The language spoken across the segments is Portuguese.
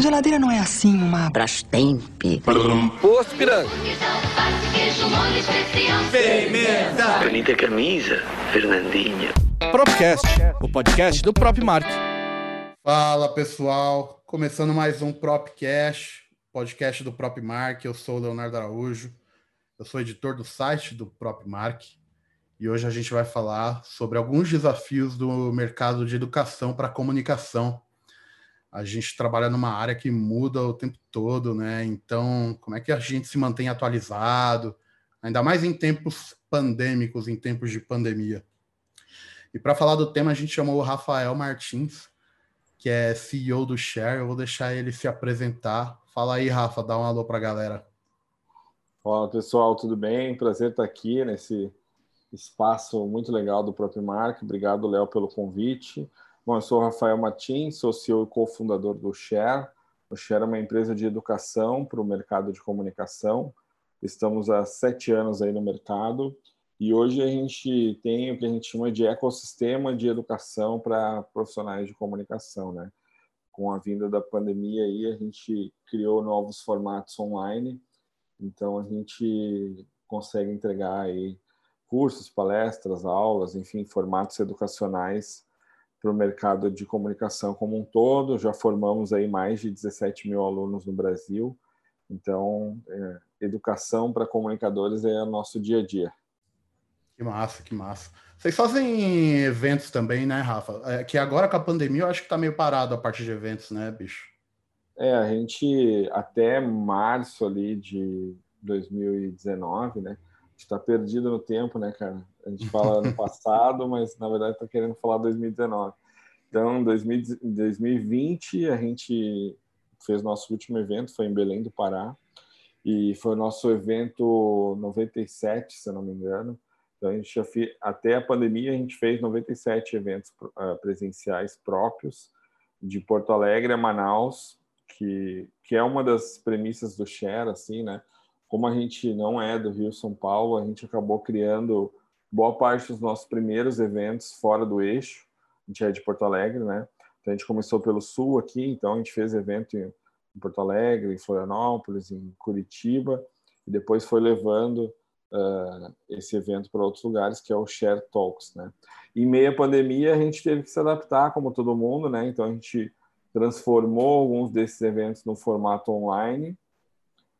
A geladeira não é assim uma Brastemp. Posto piranga. Pimenta. Bonita camisa, Fernandinha. Propcast, o podcast do Prop Mark. Fala pessoal, começando mais um Propcast, podcast do Prop Mark. Eu sou o Leonardo Araújo, eu sou editor do site do Prop Mark e hoje a gente vai falar sobre alguns desafios do mercado de educação para comunicação a gente trabalha numa área que muda o tempo todo, né? Então, como é que a gente se mantém atualizado, ainda mais em tempos pandêmicos, em tempos de pandemia? E para falar do tema, a gente chamou o Rafael Martins, que é CEO do Share. Eu vou deixar ele se apresentar. Fala aí, Rafa, dá um alô para a galera. Fala pessoal, tudo bem? Prazer estar aqui nesse espaço muito legal do próprio Mark. Obrigado, Léo, pelo convite. Bom, eu sou Rafael Martins, sou CEO e cofundador do Share. O Share é uma empresa de educação para o mercado de comunicação. Estamos há sete anos aí no mercado e hoje a gente tem o que a gente chama de ecossistema de educação para profissionais de comunicação, né? Com a vinda da pandemia aí, a gente criou novos formatos online, então a gente consegue entregar aí cursos, palestras, aulas, enfim, formatos educacionais para o mercado de comunicação como um todo. Já formamos aí mais de 17 mil alunos no Brasil. Então, é, educação para comunicadores é o nosso dia a dia. Que massa, que massa. Vocês fazem eventos também, né, Rafa? É, que agora com a pandemia eu acho que está meio parado a parte de eventos, né, bicho? É, a gente até março ali de 2019, né? está perdido no tempo, né, cara? A gente fala no passado, mas na verdade está querendo falar 2019. Então, em 2020, a gente fez nosso último evento, foi em Belém do Pará, e foi o nosso evento 97, se eu não me engano. Então, a gente já fez, até a pandemia, a gente fez 97 eventos uh, presenciais próprios, de Porto Alegre a Manaus, que, que é uma das premissas do Share, assim, né? como a gente não é do Rio São Paulo, a gente acabou criando boa parte dos nossos primeiros eventos fora do eixo. A gente é de Porto Alegre, né? Então a gente começou pelo sul aqui, então a gente fez evento em Porto Alegre, em Florianópolis, em Curitiba, e depois foi levando uh, esse evento para outros lugares, que é o Share Talks, né? Em meia pandemia, a gente teve que se adaptar, como todo mundo, né? Então a gente transformou alguns desses eventos no formato online,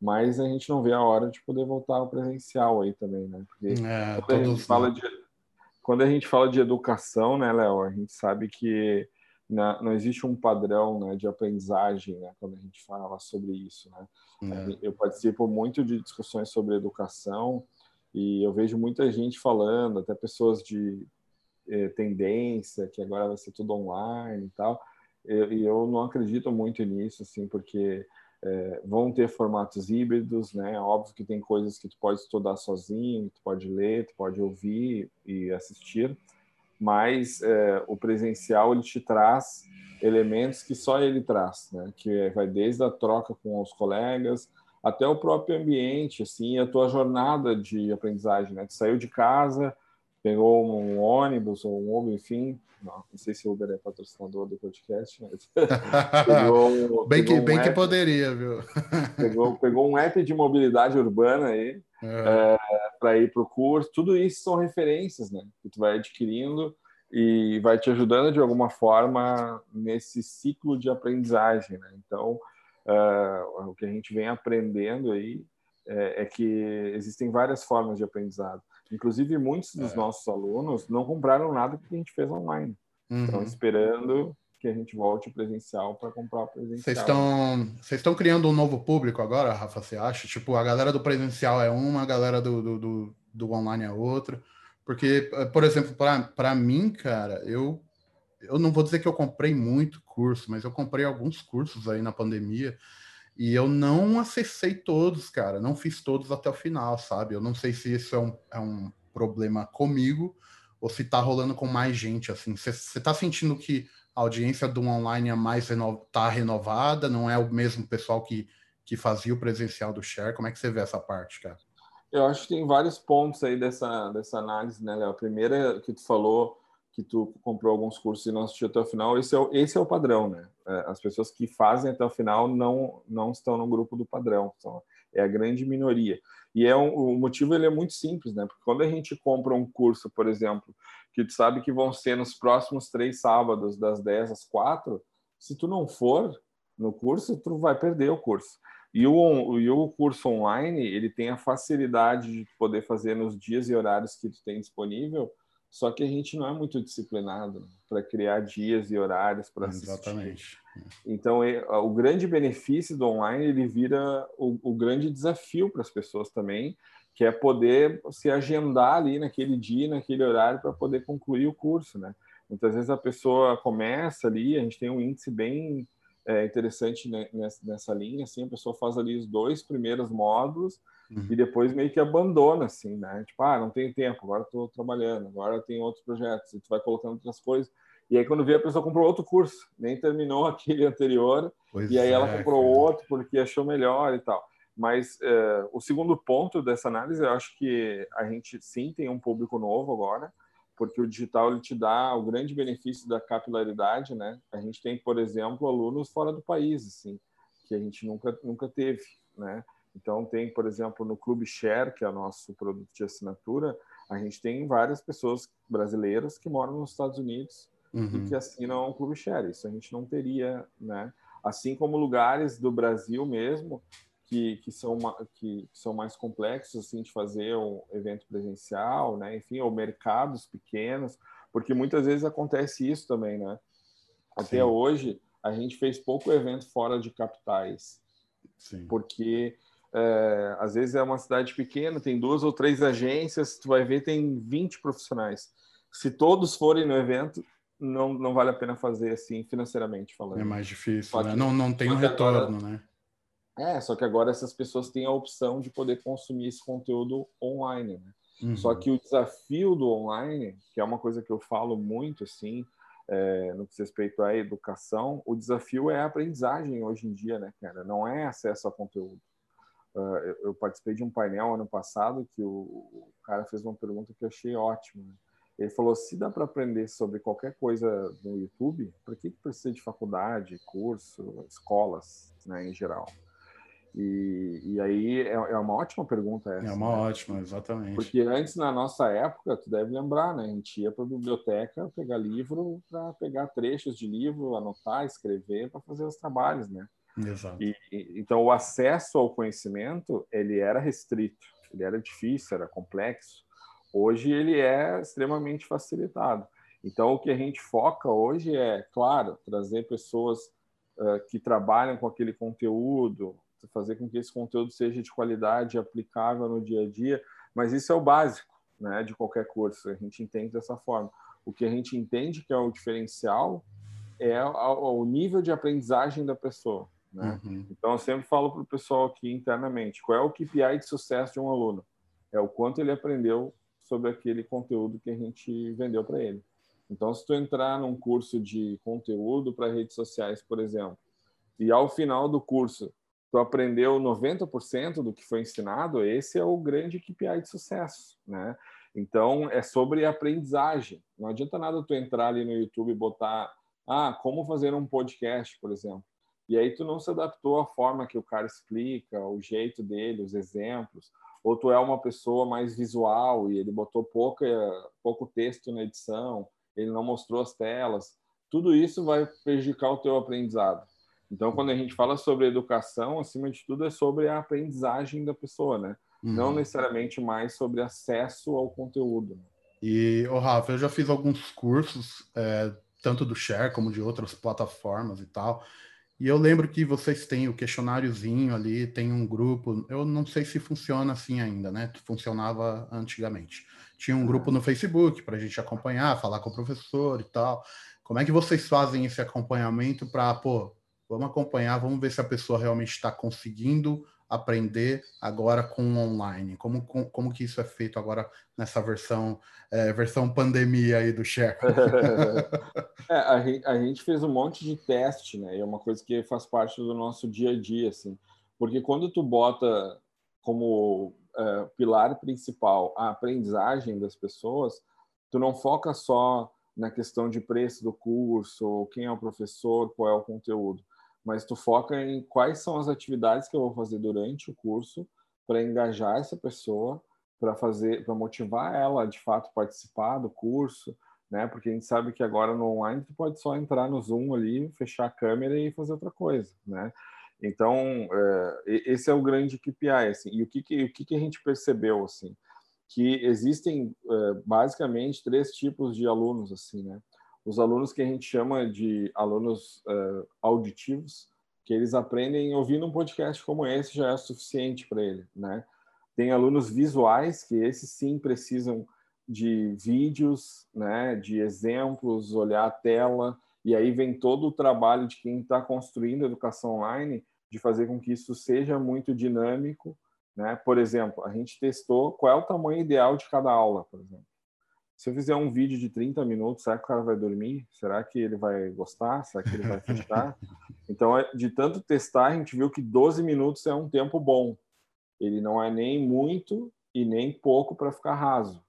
mas a gente não vê a hora de poder voltar ao presencial aí também, né? Porque é, quando, a gente fala de, quando a gente fala de educação, né, Léo, a gente sabe que na, não existe um padrão né, de aprendizagem né, quando a gente fala sobre isso. Né? É. Eu participo muito de discussões sobre educação e eu vejo muita gente falando, até pessoas de eh, tendência, que agora vai ser tudo online e tal. E eu não acredito muito nisso, assim, porque é, vão ter formatos híbridos, né? Óbvio que tem coisas que tu pode estudar sozinho, tu pode ler, tu pode ouvir e assistir, mas é, o presencial ele te traz elementos que só ele traz, né? Que vai desde a troca com os colegas até o próprio ambiente, assim, a tua jornada de aprendizagem, né? Tu saiu de casa, pegou um ônibus ou um Uber, enfim, não, não sei se o Uber é patrocinador do podcast, mas pegou, bem, pegou que, um bem app, que poderia, viu? pegou, pegou um app de mobilidade urbana aí é. é, para ir para o curso. Tudo isso são referências, né? Que tu vai adquirindo e vai te ajudando de alguma forma nesse ciclo de aprendizagem, né? Então, uh, o que a gente vem aprendendo aí é, é que existem várias formas de aprendizado. Inclusive, muitos dos é. nossos alunos não compraram nada que a gente fez online. Uhum. Estão esperando que a gente volte presencial para comprar o presencial. Vocês estão vocês estão criando um novo público agora, Rafa? Você acha? Tipo, a galera do presencial é uma, a galera do, do, do, do online é outra. Porque, eh, por exemplo, para mim, cara, eu, eu não vou dizer que eu comprei muito curso, mas eu comprei alguns cursos aí na pandemia e eu não acessei todos, cara. Não fiz todos até o final, sabe? Eu não sei se isso é um, é um problema comigo ou se tá rolando com mais gente, assim. Você tá sentindo que a audiência do online é mais reno, tá renovada? Não é o mesmo pessoal que, que fazia o presencial do share? Como é que você vê essa parte, cara? Eu acho que tem vários pontos aí dessa, dessa análise, né, Léo? A primeira que tu falou, que tu comprou alguns cursos e não assistiu até o final, esse é o, esse é o padrão, né? É, as pessoas que fazem até o final não, não estão no grupo do padrão, são, é a grande minoria. E é um, o motivo ele é muito simples, né? Porque quando a gente compra um curso, por exemplo, que tu sabe que vão ser nos próximos três sábados, das 10 às 4, se tu não for no curso, tu vai perder o curso. E o, e o curso online, ele tem a facilidade de poder fazer nos dias e horários que tu tem disponível, só que a gente não é muito disciplinado para criar dias e horários para assistir. Exatamente. Então, o grande benefício do online, ele vira o, o grande desafio para as pessoas também, que é poder se agendar ali naquele dia, naquele horário, para poder concluir o curso, né? Muitas vezes a pessoa começa ali, a gente tem um índice bem é, interessante nessa, nessa linha, assim, a pessoa faz ali os dois primeiros módulos, uhum. e depois meio que abandona, assim, né? Tipo, ah, não tenho tempo, agora estou trabalhando, agora tem outros projetos, e tu vai colocando outras coisas. E aí, quando vê, a pessoa comprou outro curso, nem terminou aquele anterior, pois e aí é, ela comprou cara. outro porque achou melhor e tal. Mas é, o segundo ponto dessa análise, eu acho que a gente sim tem um público novo agora, porque o digital ele te dá o grande benefício da capilaridade, né? A gente tem, por exemplo, alunos fora do país, assim, que a gente nunca nunca teve, né? Então, tem, por exemplo, no Clube Share, que é o nosso produto de assinatura, a gente tem várias pessoas brasileiras que moram nos Estados Unidos uhum. e que assinam o Clube Share. Isso a gente não teria, né? Assim como lugares do Brasil mesmo que, que, são, que, que são mais complexos assim, de fazer um evento presencial, né? enfim, ou mercados pequenos, porque muitas vezes acontece isso também, né? Até Sim. hoje, a gente fez pouco evento fora de capitais, Sim. porque é, às vezes é uma cidade pequena, tem duas ou três agências, tu vai ver tem 20 profissionais. Se todos forem no evento, não, não vale a pena fazer assim financeiramente falando. É mais difícil, né? não, não tem um retorno, agora, né? É, só que agora essas pessoas têm a opção de poder consumir esse conteúdo online, né? Uhum. Só que o desafio do online, que é uma coisa que eu falo muito, assim, é, no que diz respeito à educação, o desafio é a aprendizagem hoje em dia, né, cara? Não é acesso a conteúdo. Uh, eu, eu, participei de um painel ano passado que o, o, cara fez uma pergunta que eu achei ótima. Né? Ele falou: se dá para aprender sobre qualquer coisa no YouTube, por que, que precisa de faculdade, curso, escolas, né, em geral? E, e aí é, é, uma ótima pergunta essa. É uma né? ótima, exatamente. Porque antes, na nossa época, tu deve lembrar, né? A gente ia para a biblioteca pegar livro para pegar trechos de livro, anotar, escrever para fazer os trabalhos, né? Exato. E, então, o acesso ao conhecimento, ele era restrito, ele era difícil, era complexo. Hoje, ele é extremamente facilitado. Então, o que a gente foca hoje é, claro, trazer pessoas uh, que trabalham com aquele conteúdo, fazer com que esse conteúdo seja de qualidade, aplicável no dia a dia, mas isso é o básico né, de qualquer curso, a gente entende dessa forma. O que a gente entende que é o diferencial é o nível de aprendizagem da pessoa. Né? Uhum. Então, eu sempre falo para o pessoal aqui internamente, qual é o KPI de sucesso de um aluno? É o quanto ele aprendeu sobre aquele conteúdo que a gente vendeu para ele. Então, se tu entrar num curso de conteúdo para redes sociais, por exemplo, e ao final do curso tu aprendeu 90% do que foi ensinado, esse é o grande KPI de sucesso, né? Então, é sobre aprendizagem. Não adianta nada tu entrar ali no YouTube e botar, ah, como fazer um podcast, por exemplo. E aí tu não se adaptou à forma que o cara explica, o jeito dele, os exemplos. Ou tu é uma pessoa mais visual e ele botou pouca, pouco texto na edição, ele não mostrou as telas. Tudo isso vai prejudicar o teu aprendizado. Então, quando a gente fala sobre educação, acima de tudo, é sobre a aprendizagem da pessoa, né? Uhum. Não necessariamente mais sobre acesso ao conteúdo. E, oh, Rafa, eu já fiz alguns cursos, é, tanto do Share como de outras plataformas e tal. E eu lembro que vocês têm o questionáriozinho ali, tem um grupo. Eu não sei se funciona assim ainda, né? Funcionava antigamente. Tinha um grupo no Facebook para a gente acompanhar, falar com o professor e tal. Como é que vocês fazem esse acompanhamento para, pô, Vamos acompanhar, vamos ver se a pessoa realmente está conseguindo aprender agora com online. Como, como, como, que isso é feito agora nessa versão é, versão pandemia aí do Share? é, a, gente, a, gente fez um monte de teste, né? E é uma coisa que faz parte do nosso dia a dia, assim. Porque quando tu bota como é, pilar principal a aprendizagem das pessoas, tu não foca só na questão de preço do curso, quem é o professor, qual é o conteúdo, mas tu foca em quais são as atividades que eu vou fazer durante o curso para engajar essa pessoa, para fazer, para motivar ela de fato participar do curso, né? Porque a gente sabe que agora no online tu pode só entrar no Zoom ali, fechar a câmera e fazer outra coisa, né? Então é, esse é o grande KPI, assim. E o que, que o que, que a gente percebeu, assim? que existem uh, basicamente três tipos de alunos assim né os alunos que a gente chama de alunos uh, auditivos que eles aprendem ouvindo um podcast como esse já é suficiente para ele né tem alunos visuais que esses sim precisam de vídeos né de exemplos olhar a tela e aí vem todo o trabalho de quem está construindo a educação online de fazer com que isso seja muito dinâmico né? Por exemplo, a gente testou qual é o tamanho ideal de cada aula, por exemplo. Se eu fizer um vídeo de 30 minutos, será que o cara vai dormir? Será que ele vai gostar? Será que ele vai fechar? Então, é, de tanto testar, a gente viu que 12 minutos é um tempo bom. Ele não é nem muito e nem pouco para ficar raso.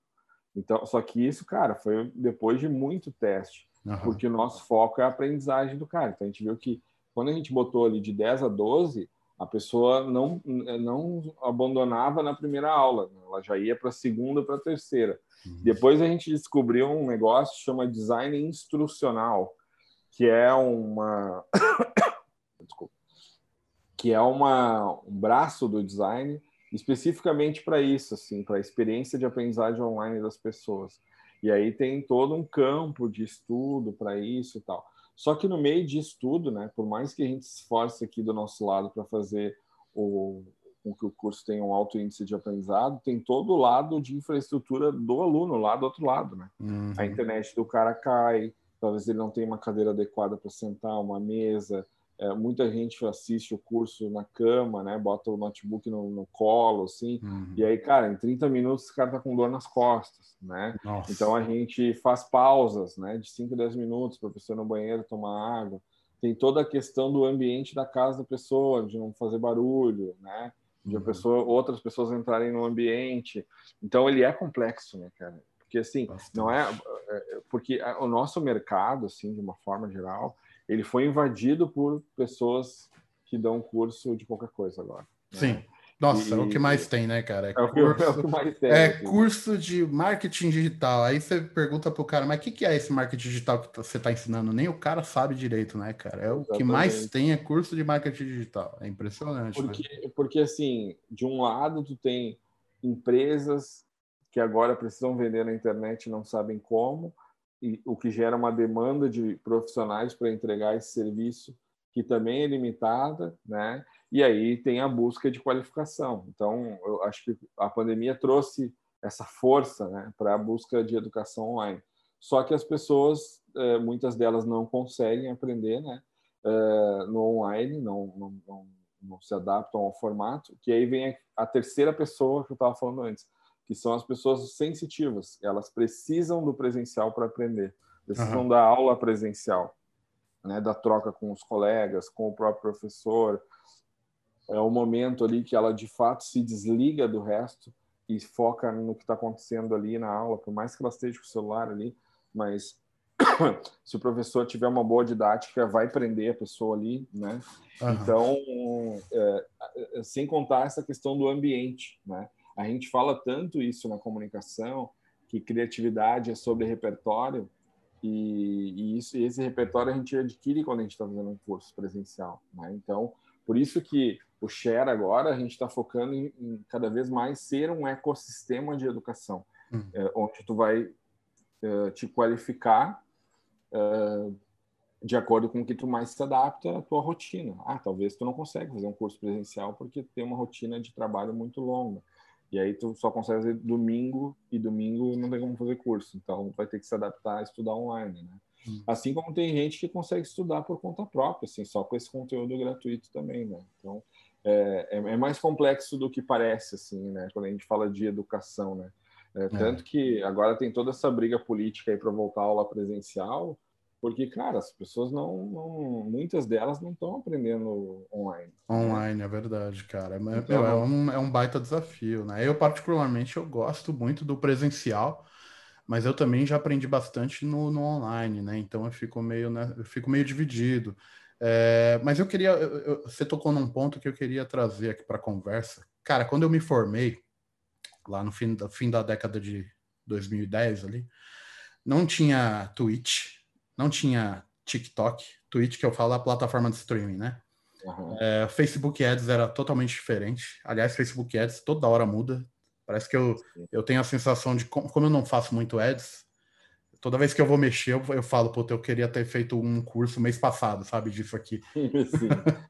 Então, só que isso, cara, foi depois de muito teste, uhum. porque o nosso foco é a aprendizagem do cara. Então, a gente viu que quando a gente botou ali de 10 a 12, a pessoa não, não abandonava na primeira aula, né? ela já ia para a segunda, para a terceira. Uhum. Depois a gente descobriu um negócio que chama design instrucional, que é uma Desculpa. que é uma um braço do design especificamente para isso, assim, para a experiência de aprendizagem online das pessoas. E aí tem todo um campo de estudo para isso e tal. Só que no meio disso tudo, né, por mais que a gente se esforce aqui do nosso lado para fazer o, com que o curso tenha um alto índice de aprendizado, tem todo o lado de infraestrutura do aluno, lá do outro lado, né? Uhum. A internet do cara cai, talvez ele não tenha uma cadeira adequada para sentar, uma mesa, é, muita gente assiste o curso na cama, né? Bota o notebook no, no colo, assim. Uhum. E aí, cara, em 30 minutos o cara tá com dor nas costas, né? Nossa. Então a gente faz pausas, né? De 5 a 10 minutos para a pessoa ir no banheiro tomar água. Tem toda a questão do ambiente da casa da pessoa, de não fazer barulho, né? De uhum. pessoa, outras pessoas entrarem no ambiente. Então ele é complexo, né, cara? Porque assim, Bastante. não é, é, é porque o nosso mercado, assim, de uma forma geral, ele foi invadido por pessoas que dão curso de qualquer coisa agora. Né? Sim. Nossa, e... é o que mais tem, né, cara? É, é, curso, é o que mais tem. É assim. curso de marketing digital. Aí você pergunta pro cara, mas o que, que é esse marketing digital que você está ensinando? Nem o cara sabe direito, né, cara? É o Exatamente. que mais tem é curso de marketing digital. É impressionante. Porque, né? porque, assim, de um lado, tu tem empresas que agora precisam vender na internet e não sabem como o que gera uma demanda de profissionais para entregar esse serviço que também é limitada, né? E aí tem a busca de qualificação. Então, eu acho que a pandemia trouxe essa força, né, para a busca de educação online. Só que as pessoas, eh, muitas delas não conseguem aprender, né, eh, no online, não, não, não, não se adaptam ao formato. Que aí vem a terceira pessoa que eu estava falando antes que são as pessoas sensitivas. Elas precisam do presencial para aprender, precisam uhum. da aula presencial, né, da troca com os colegas, com o próprio professor. É o momento ali que ela de fato se desliga do resto e foca no que está acontecendo ali na aula, por mais que ela esteja com o celular ali, mas se o professor tiver uma boa didática, vai prender a pessoa ali, né? Uhum. Então, é, é, sem contar essa questão do ambiente, né? A gente fala tanto isso na comunicação, que criatividade é sobre repertório, e, e isso, e esse repertório a gente adquire quando a gente está fazendo um curso presencial. Né? Então, por isso que o Share agora a gente está focando em, em, cada vez mais ser um ecossistema de educação, hum. é, onde tu vai é, te qualificar é, de acordo com o que tu mais se adapta à tua rotina. Ah, talvez tu não consegue fazer um curso presencial porque tem uma rotina de trabalho muito longa. E aí tu só consegue fazer domingo e domingo não tem como fazer curso. Então vai ter que se adaptar a estudar online, né? Hum. Assim como tem gente que consegue estudar por conta própria, assim, só com esse conteúdo gratuito também, né? Então é, é, é mais complexo do que parece, assim, né? Quando a gente fala de educação, né? É, é. tanto que agora tem toda essa briga política aí para voltar à aula presencial, porque, cara, as pessoas não, não muitas delas não estão aprendendo online. Online, né? é verdade, cara. É, então, é, um, é um baita desafio, né? Eu, particularmente, eu gosto muito do presencial, mas eu também já aprendi bastante no, no online, né? Então eu fico meio, né, eu fico meio dividido. É, mas eu queria, eu, você tocou num ponto que eu queria trazer aqui para a conversa. Cara, quando eu me formei, lá no fim da, fim da década de 2010 ali, não tinha Twitch, não tinha TikTok, Twitch que eu falo a plataforma de streaming, né? Uhum. É, Facebook Ads era totalmente diferente. Aliás, Facebook Ads toda hora muda. Parece que eu, eu tenho a sensação de, como eu não faço muito ads, toda vez que eu vou mexer, eu, eu falo, puta, eu queria ter feito um curso mês passado, sabe, disso aqui.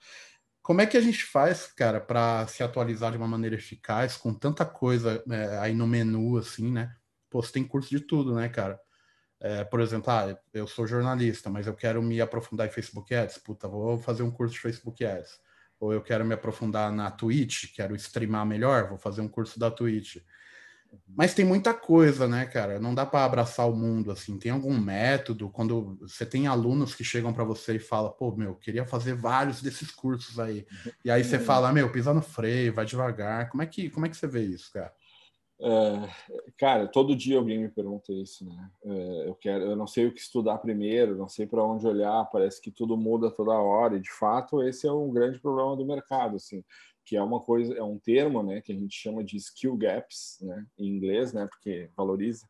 Como é que a gente faz, cara, para se atualizar de uma maneira eficaz, com tanta coisa é, aí no menu, assim, né? Pô, você tem curso de tudo, né, cara? É, por exemplo, ah, eu sou jornalista, mas eu quero me aprofundar em Facebook Ads. Puta, vou fazer um curso de Facebook Ads. Ou eu quero me aprofundar na Twitch, quero streamar melhor, vou fazer um curso da Twitch. Mas tem muita coisa, né, cara? Não dá para abraçar o mundo assim. Tem algum método quando você tem alunos que chegam para você e fala, pô, meu, queria fazer vários desses cursos aí. E aí você fala, meu, pisa no freio, vai devagar. Como é que como é que você vê isso, cara? É, cara, todo dia alguém me pergunta isso, né? É, eu quero, eu não sei o que estudar primeiro, não sei para onde olhar. Parece que tudo muda toda hora. E de fato esse é um grande problema do mercado, assim, que é uma coisa, é um termo, né, que a gente chama de skill gaps, né, em inglês, né, porque valoriza.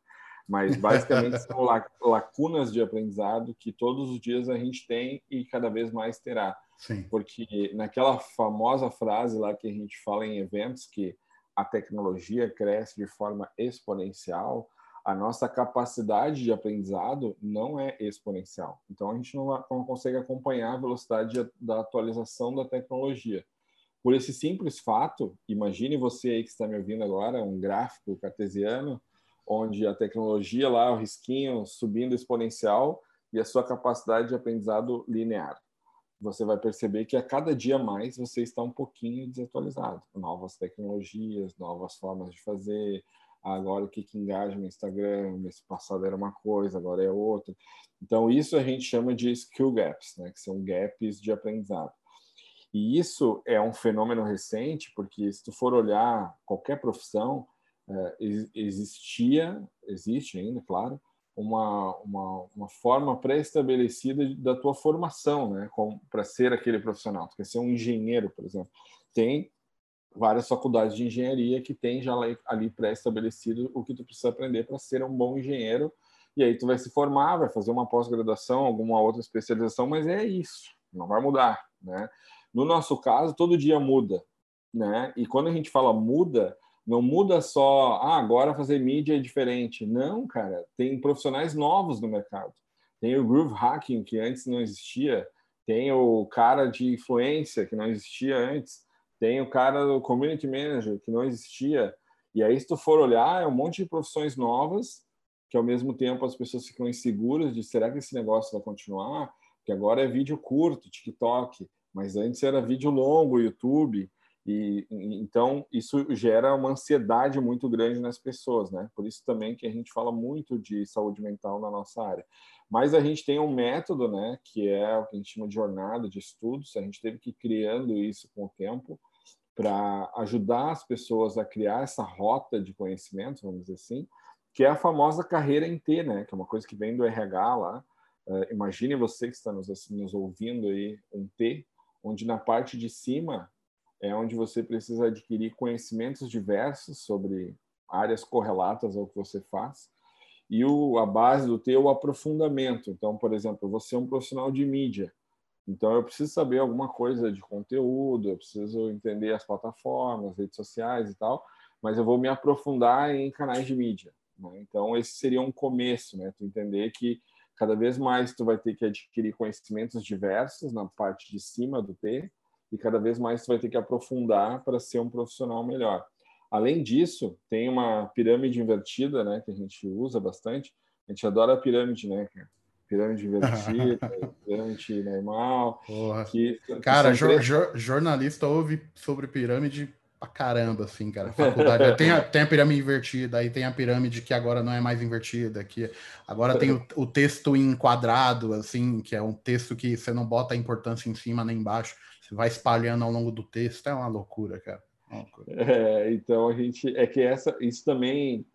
Mas basicamente são lacunas de aprendizado que todos os dias a gente tem e cada vez mais terá. Sim. Porque naquela famosa frase lá que a gente fala em eventos que a tecnologia cresce de forma exponencial, a nossa capacidade de aprendizado não é exponencial. Então, a gente não, não consegue acompanhar a velocidade da atualização da tecnologia. Por esse simples fato, imagine você aí que está me ouvindo agora, um gráfico cartesiano, onde a tecnologia lá, o risquinho subindo exponencial e a sua capacidade de aprendizado linear você vai perceber que a cada dia mais você está um pouquinho desatualizado. Novas tecnologias, novas formas de fazer. Agora o que, que engaja no Instagram, mês passado era uma coisa, agora é outra. Então, isso a gente chama de skill gaps, né? que são gaps de aprendizado. E isso é um fenômeno recente, porque se tu for olhar qualquer profissão, é, existia, existe ainda, claro, uma, uma, uma forma pré-estabelecida da tua formação, né, para ser aquele profissional. Tu quer ser um engenheiro, por exemplo. Tem várias faculdades de engenharia que tem já ali pré-estabelecido o que tu precisa aprender para ser um bom engenheiro. E aí tu vai se formar, vai fazer uma pós-graduação, alguma outra especialização, mas é isso, não vai mudar, né? No nosso caso, todo dia muda, né? E quando a gente fala muda, não muda só, ah, agora fazer mídia é diferente. Não, cara, tem profissionais novos no mercado. Tem o groove hacking, que antes não existia. Tem o cara de influência, que não existia antes. Tem o cara do community manager, que não existia. E aí, se tu for olhar, é um monte de profissões novas, que ao mesmo tempo as pessoas ficam inseguras de será que esse negócio vai continuar? Que agora é vídeo curto, TikTok, mas antes era vídeo longo, YouTube. E então isso gera uma ansiedade muito grande nas pessoas, né? Por isso também que a gente fala muito de saúde mental na nossa área. Mas a gente tem um método, né, que é o que a gente chama de jornada de estudos. A gente teve que ir criando isso com o tempo para ajudar as pessoas a criar essa rota de conhecimento, vamos dizer assim, que é a famosa carreira em T, né? Que é uma coisa que vem do RH lá. Uh, imagine você que está nos, nos ouvindo aí um T, onde na parte de cima é onde você precisa adquirir conhecimentos diversos sobre áreas correlatas ao que você faz. E o, a base do teu aprofundamento. Então, por exemplo, você é um profissional de mídia. Então, eu preciso saber alguma coisa de conteúdo, eu preciso entender as plataformas, redes sociais e tal, mas eu vou me aprofundar em canais de mídia. Né? Então, esse seria um começo, né? Tu entender que cada vez mais tu vai ter que adquirir conhecimentos diversos na parte de cima do T, e cada vez mais você vai ter que aprofundar para ser um profissional melhor. Além disso, tem uma pirâmide invertida, né, que a gente usa bastante. A gente adora a pirâmide, né, Pirâmide invertida, pirâmide normal. Que, cara, jor, três... jornalista ouve sobre pirâmide pra caramba, assim, cara. Faculdade. tem, a, tem a pirâmide invertida, aí tem a pirâmide que agora não é mais invertida, que agora tem o, o texto enquadrado, assim, que é um texto que você não bota a importância em cima nem embaixo vai espalhando ao longo do texto, é uma loucura, cara. É, então a gente é que essa isso também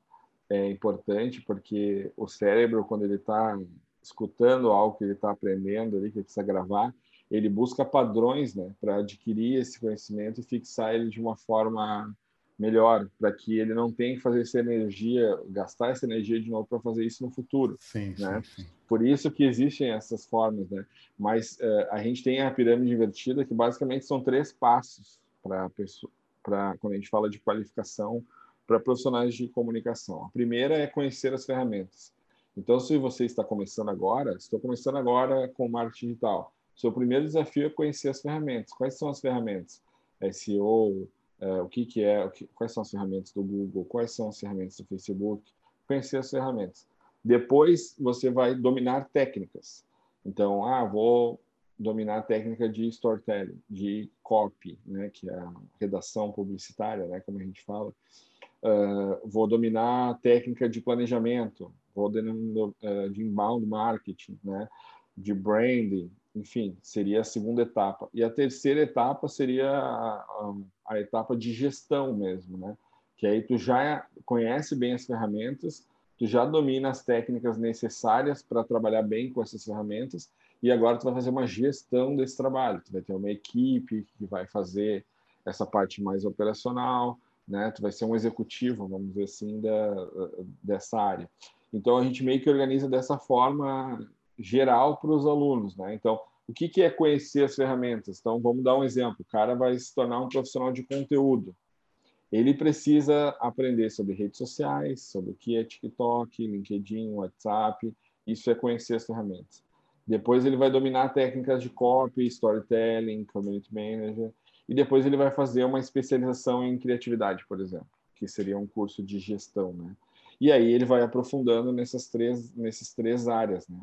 é importante porque o cérebro, quando ele está escutando algo que ele está aprendendo ali, que ele precisa gravar, ele busca padrões né, para adquirir esse conhecimento e fixar ele de uma forma melhor, para que ele não tenha que fazer essa energia, gastar essa energia de novo para fazer isso no futuro. Sim, né? sim, sim. Por isso que existem essas formas, né? Mas uh, a gente tem a pirâmide invertida, que basicamente são três passos para para quando a gente fala de qualificação para profissionais de comunicação. A primeira é conhecer as ferramentas. Então, se você está começando agora, estou começando agora com marketing digital. Seu primeiro desafio é conhecer as ferramentas. Quais são as ferramentas? SEO, é, o que, que é, o que, quais são as ferramentas do Google, quais são as ferramentas do Facebook, conhecer as ferramentas. Depois você vai dominar técnicas. Então, ah, vou dominar a técnica de storytelling, de copy, né, que é a redação publicitária, né, como a gente fala. Uh, vou dominar a técnica de planejamento, vou dominar uh, de inbound marketing, né, de branding, enfim, seria a segunda etapa. E a terceira etapa seria a, a, a, etapa de gestão mesmo, né? Que aí tu já conhece bem as ferramentas, tu já domina as técnicas necessárias para trabalhar bem com essas ferramentas e agora tu vai fazer uma gestão desse trabalho. Tu vai ter uma equipe que vai fazer essa parte mais operacional, né? Tu vai ser um executivo, vamos dizer assim, da, dessa área. Então a gente meio que organiza dessa forma geral para os alunos, né? Então, o que, que é conhecer as ferramentas? Então, vamos dar um exemplo. O cara vai se tornar um profissional de conteúdo. Ele precisa aprender sobre redes sociais, sobre o que é TikTok, LinkedIn, WhatsApp. Isso é conhecer as ferramentas. Depois ele vai dominar técnicas de copy, storytelling, community manager. E depois ele vai fazer uma especialização em criatividade, por exemplo, que seria um curso de gestão, né? E aí ele vai aprofundando nessas três, nessas três áreas, né?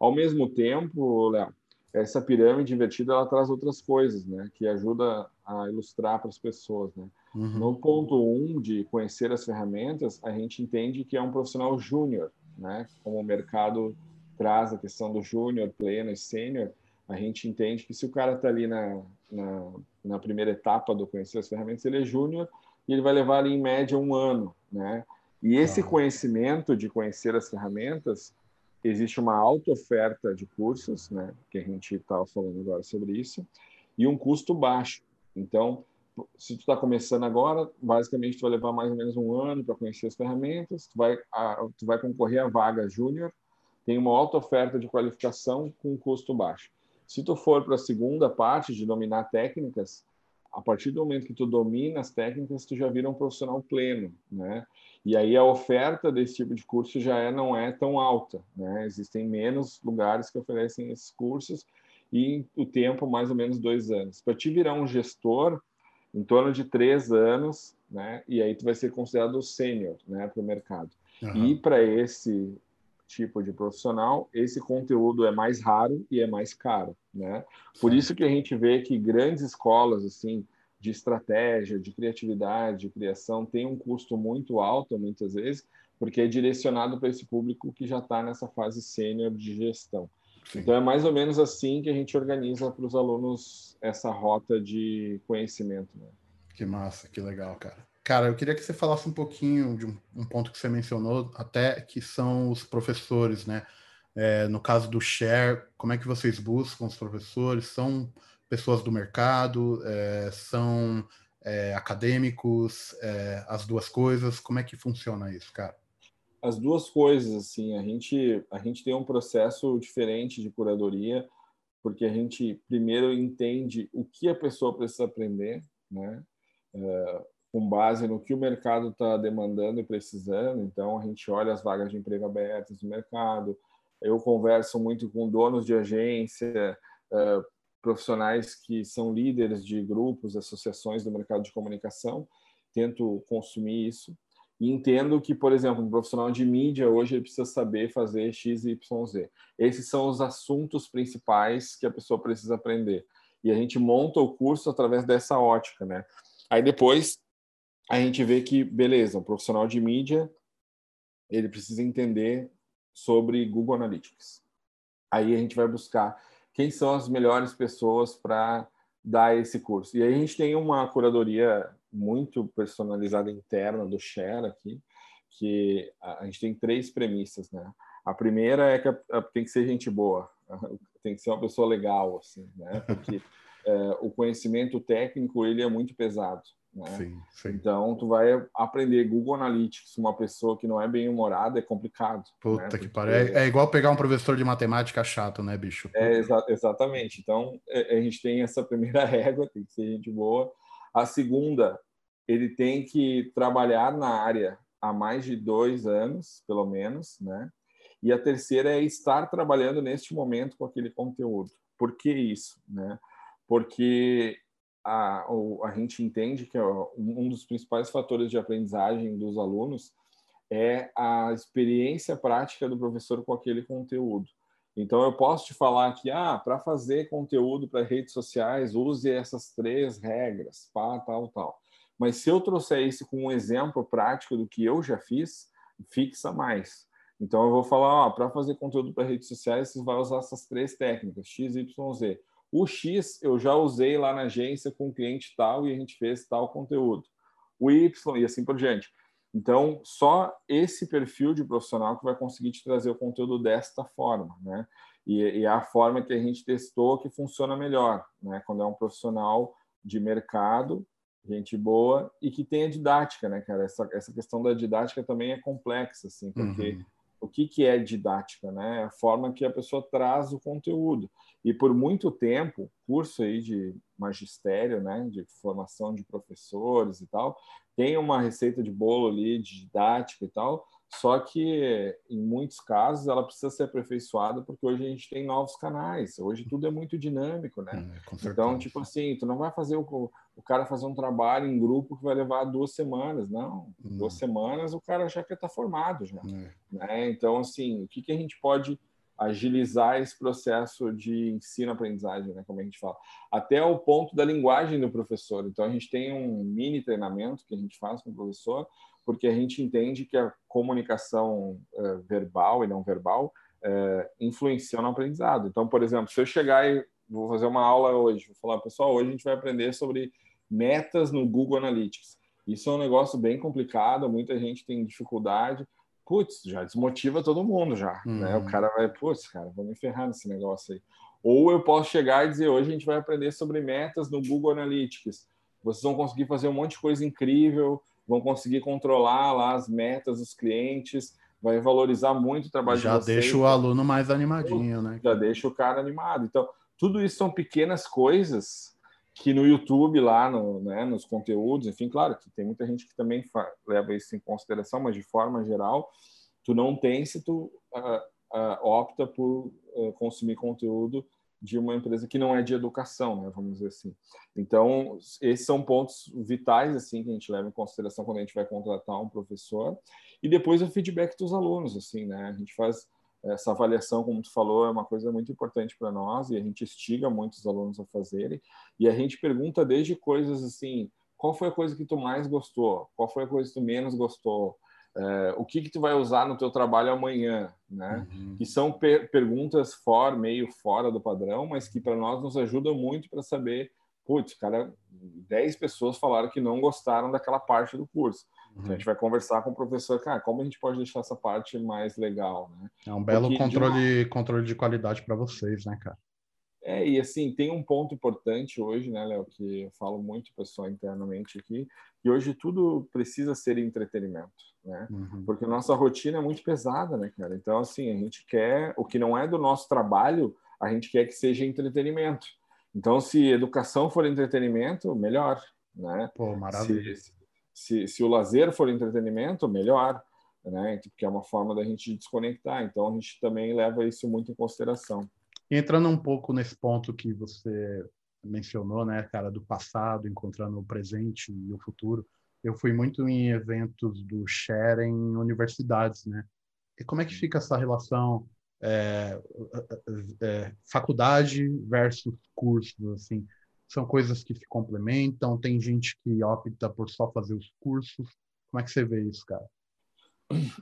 Ao mesmo tempo, Léo, essa pirâmide invertida ela traz outras coisas, né, que ajuda a ilustrar para as pessoas, né. Uhum. No ponto um de conhecer as ferramentas, a gente entende que é um profissional júnior, né, como o mercado traz a questão do júnior, pleno e sênior, a gente entende que se o cara está ali na, na, na, primeira etapa do conhecer as ferramentas, ele é júnior e ele vai levar ali em média um ano, né? E esse conhecimento de conhecer as ferramentas existe uma alta oferta de cursos, né, que a gente estava falando agora sobre isso, e um custo baixo. Então, se tu está começando agora, basicamente tu vai levar mais ou menos um ano para conhecer as ferramentas, tu vai, a, tu vai concorrer a vaga júnior, tem uma alta oferta de qualificação com custo baixo. Se tu for para a segunda parte de dominar técnicas, a partir do momento que tu domina as técnicas, tu já vira um profissional pleno, né? E aí a oferta desse tipo de curso já é, não é tão alta, né? Existem menos lugares que oferecem esses cursos e o tempo mais ou menos dois anos. Para te virar um gestor, em torno de três anos, né? E aí tu vai ser considerado sênior, né, para o mercado. Uhum. E para esse tipo de profissional, esse conteúdo é mais raro e é mais caro, né? Por isso que a gente vê que grandes escolas, assim, de estratégia, de criatividade, de criação, tem um custo muito alto, muitas vezes, porque é direcionado para esse público que já está nessa fase sênior de gestão. Sim. Então, é mais ou menos assim que a gente organiza para os alunos essa rota de conhecimento. Né? Que massa, que legal, cara. Cara, eu queria que você falasse um pouquinho de um, um ponto que você mencionou, até que são os professores, né? É, no caso do Share, como é que vocês buscam os professores? São pessoas do mercado, é, são é, acadêmicos, é, as duas coisas? Como é que funciona isso, cara? As duas coisas, assim, a gente, a gente tem um processo diferente de curadoria, porque a gente primeiro entende o que a pessoa precisa aprender, né? Com base no que o mercado está demandando e precisando. Então, a gente olha as vagas de emprego abertas no mercado. Eu converso muito com donos de agência, uh, profissionais que são líderes de grupos, associações do mercado de comunicação, tento consumir isso e entendo que, por exemplo, um profissional de mídia hoje ele precisa saber fazer X, Y, Z. Esses são os assuntos principais que a pessoa precisa aprender. E a gente monta o curso através dessa ótica, né? Aí depois a gente vê que, beleza, um profissional de mídia, ele precisa entender sobre Google Analytics. Aí a gente vai buscar quem são as melhores pessoas para dar esse curso. E aí a gente tem uma curadoria muito personalizada interna do Share aqui, porque a, gente tem três premissas, né? A primeira é que tem que ser gente boa, tem que ser uma pessoa legal, assim, né? Porque é, o conhecimento técnico ele é muito pesado. Né? Sim, sim. Então, tu vai aprender Google Analytics, uma pessoa que não é bem humorada, é complicado. Puta né? que pariu. É, é, igual pegar um professor de matemática chato, né, bicho? É, exa exatamente. Então, é, a gente tem essa primeira régua, tem que ser gente boa. A segunda, ele tem que trabalhar na área há mais de dois anos, pelo menos, né? E a terceira é estar trabalhando neste momento com aquele conteúdo. Por que isso, né? Porque a, a gente entende que um dos principais fatores de aprendizagem dos alunos é a experiência prática do professor com aquele conteúdo. Então, eu posso te falar que, ah, para fazer conteúdo para redes sociais, use essas três regras, pá, tal, tal. Mas se eu trouxer isso com um exemplo prático do que eu já fiz, fixa mais. Então, eu vou falar, para fazer conteúdo para redes sociais, você vai usar essas três técnicas, X, Y, Z. O X eu já usei lá na agência com cliente tal e a gente fez tal conteúdo. O Y e assim por diante. Então, só esse perfil de profissional que vai conseguir te trazer o conteúdo desta forma, né? E, e é a forma que a gente testou que funciona melhor, né? Quando é um profissional de mercado, gente boa e que tenha didática, né, cara? Essa, essa questão da didática também é complexa, assim, porque uhum o que, que é didática, né? A forma que a pessoa traz o conteúdo. E por muito tempo, curso aí de magistério, né, de formação de professores e tal, tem uma receita de bolo ali de didática e tal, só que, em muitos casos, ela precisa ser aperfeiçoada porque hoje a gente tem novos canais. Hoje tudo é muito dinâmico, né? É, então, tipo assim, tu não vai fazer o, o cara fazer um trabalho em grupo que vai levar duas semanas. Não, hum. duas semanas o cara já quer estar tá formado já. É. Né? Então, assim, o que, que a gente pode agilizar esse processo de ensino-aprendizagem, né, como a gente fala, até o ponto da linguagem do professor. Então, a gente tem um mini treinamento que a gente faz com o professor, porque a gente entende que a comunicação uh, verbal e não verbal uh, influencia no aprendizado. Então, por exemplo, se eu chegar e vou fazer uma aula hoje, vou falar, pessoal, hoje a gente vai aprender sobre metas no Google Analytics. Isso é um negócio bem complicado, muita gente tem dificuldade. Putz, já desmotiva todo mundo já, uhum. né? O uhum. cara vai, putz, cara, vou me ferrar nesse negócio aí. Ou eu posso chegar e dizer, hoje a gente vai aprender sobre metas no Google Analytics. Vocês vão conseguir fazer um monte de coisa incrível, vão conseguir controlar lá as metas dos clientes, vai valorizar muito o trabalho já de vocês. Já deixa o aluno mais animadinho, né? Já deixa o cara animado. Então, tudo isso são pequenas coisas que no YouTube, lá no, né, nos conteúdos, enfim, claro que tem muita gente que também leva isso em consideração, mas de forma geral, tu não tem se tu uh, uh, opta por uh, consumir conteúdo de uma empresa que não é de educação, né, vamos dizer assim. Então, esses são pontos vitais assim que a gente leva em consideração quando a gente vai contratar um professor. E depois o feedback dos alunos, assim, né? A gente faz essa avaliação, como tu falou, é uma coisa muito importante para nós e a gente instiga muitos alunos a fazerem. E a gente pergunta desde coisas assim, qual foi a coisa que tu mais gostou? Qual foi a coisa que tu menos gostou? É, o que que tu vai usar no teu trabalho amanhã, né? Uhum. Que são per perguntas for, meio fora do padrão, mas que para nós nos ajudam muito para saber, putz, cara, 10 pessoas falaram que não gostaram daquela parte do curso. Uhum. Então a gente vai conversar com o professor, cara, como a gente pode deixar essa parte mais legal, né? É um belo Porque, controle, de... controle de qualidade para vocês, né, cara? É, e assim, tem um ponto importante hoje, né, Léo, que eu falo muito pessoal internamente aqui, que hoje tudo precisa ser entretenimento, né? Uhum. Porque nossa rotina é muito pesada, né, cara? Então, assim, a gente quer, o que não é do nosso trabalho, a gente quer que seja entretenimento. Então, se educação for entretenimento, melhor, né? Pô, maravilha. Se, se, se o lazer for entretenimento, melhor, né? Porque é uma forma da gente desconectar. Então, a gente também leva isso muito em consideração. Entrando um pouco nesse ponto que você mencionou, né, cara, do passado, encontrando o presente e o futuro, eu fui muito em eventos do Share em universidades, né? E como é que fica essa relação é, é, faculdade versus cursos, assim? São coisas que se complementam? Tem gente que opta por só fazer os cursos? Como é que você vê isso, cara?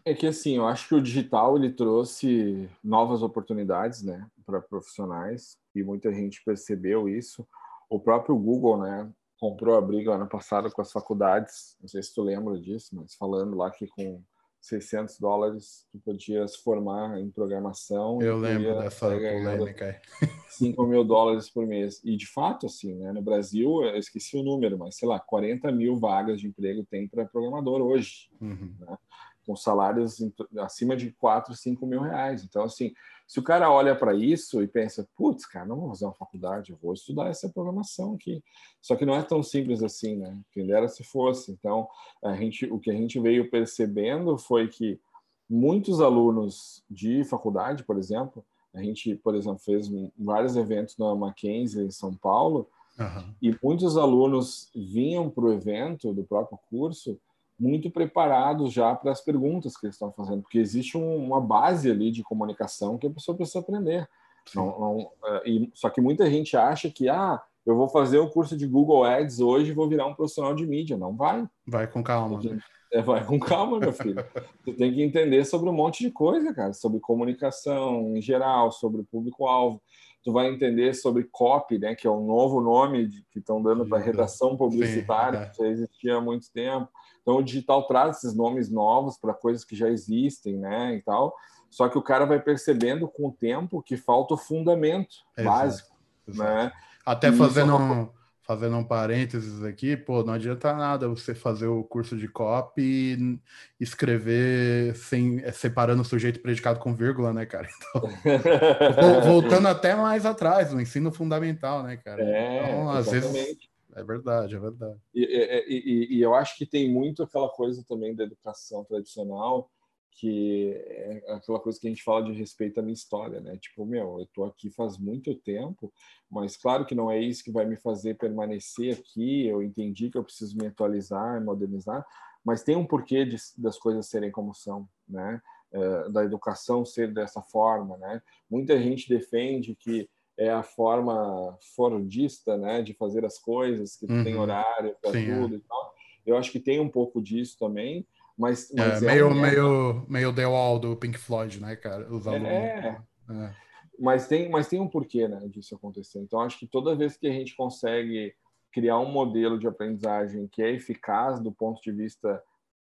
É que assim, eu acho que o digital ele trouxe novas oportunidades, né, para profissionais e muita gente percebeu isso. O próprio Google, né, comprou a briga ano passado com as faculdades. Não sei se tu lembra disso, mas falando lá que com 600 dólares, tu podia se formar em programação. Eu lembro dessa polêmica. 5 mil dólares por mês. E, de fato, assim, né, no Brasil, eu esqueci o número, mas, sei lá, 40 mil vagas de emprego tem para programador hoje. Uhum. Né? Com salários acima de 4, 5 mil reais. Então, assim, se o cara olha para isso e pensa, putz, cara, não vou fazer uma faculdade, eu vou estudar essa programação aqui. Só que não é tão simples assim, né? Quem dera se fosse. Então, a gente, o que a gente veio percebendo foi que muitos alunos de faculdade, por exemplo, a gente, por exemplo, fez vários eventos na Mackenzie em São Paulo, uhum. e muitos alunos vinham para o evento do próprio curso muito preparados já para as perguntas que eles estão fazendo, porque existe um, uma base ali de comunicação que a pessoa precisa aprender. Não, não, é, e, só que muita gente acha que ah, eu vou fazer o curso de Google Ads hoje e vou virar um profissional de mídia. Não vai. Vai com calma. Né? É, vai com calma, meu filho. tu tem que entender sobre um monte de coisa, cara, sobre comunicação em geral, sobre o público-alvo. Tu vai entender sobre copy, né, que é o novo nome de, que estão dando para redação publicitária, Sim, é. que já existia há muito tempo então, o digital traz esses nomes novos para coisas que já existem, né, e tal. Só que o cara vai percebendo com o tempo que falta o fundamento exato, básico, exato. né? Até fazendo é um, fazendo um parênteses aqui, pô, não adianta nada você fazer o curso de copy e escrever sem é, separando o sujeito predicado com vírgula, né, cara? Então, voltando até mais atrás, no ensino fundamental, né, cara? É, então, às exatamente. vezes é verdade, é verdade. E, e, e, e, eu acho que tem muito aquela coisa também da educação tradicional, que é aquela coisa que a gente fala de respeito à minha história, né? Tipo, meu, eu tô aqui faz muito tempo, mas claro que não é isso que vai me fazer permanecer aqui. Eu entendi que eu preciso me atualizar, e modernizar, mas tem um porquê de, das coisas serem como são, né? É, da educação ser dessa forma, né? Muita gente defende que é a forma fordista, né, de fazer as coisas, que uhum. tem horário para é. tudo é. e tal. Eu acho que tem um pouco disso também, mas, é, mas é, meio, um... meio, meio The Wall do Pink Floyd, né, cara? Os alunos. É. é. Mas tem, mas tem um porquê, né, disso acontecer. Então, acho que toda vez que a gente consegue criar um modelo de aprendizagem que é eficaz do ponto de vista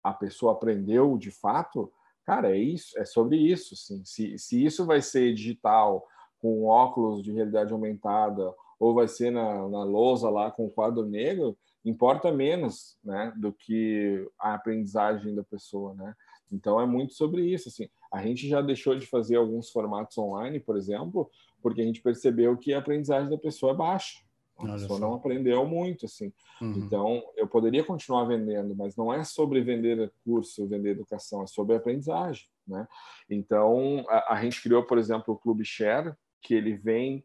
a pessoa aprendeu de fato, cara, é isso, é sobre isso, sim. Se, se isso vai ser digital, com óculos de realidade aumentada ou vai ser na, na lousa lá com o quadro negro, importa menos, né, do que a aprendizagem da pessoa, né? Então é muito sobre isso, assim. A gente já deixou de fazer alguns formatos online, por exemplo, porque a gente percebeu que a aprendizagem da pessoa é baixa. A pessoa não aprendeu muito, assim. Uhum. Então, eu poderia continuar vendendo, mas não é sobre vender curso, vender educação, é sobre aprendizagem, né? Então, a, a gente criou, por exemplo, o Clube Share, que ele vem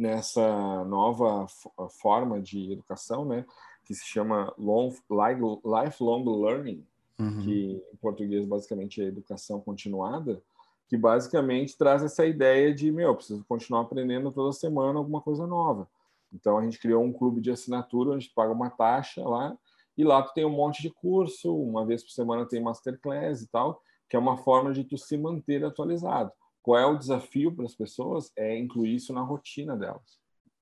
nessa nova forma de educação, né, que se chama long, lifelong learning, uhum. que em português basicamente é educação continuada, que basicamente traz essa ideia de, meu, preciso continuar aprendendo toda semana alguma coisa nova. Então a gente criou um clube de assinatura, a gente paga uma taxa lá, e lá tu tem um monte de curso, uma vez por semana tem masterclass e tal, que é uma forma de tu se manter atualizado. Qual é o desafio para as pessoas? É incluir isso na rotina delas,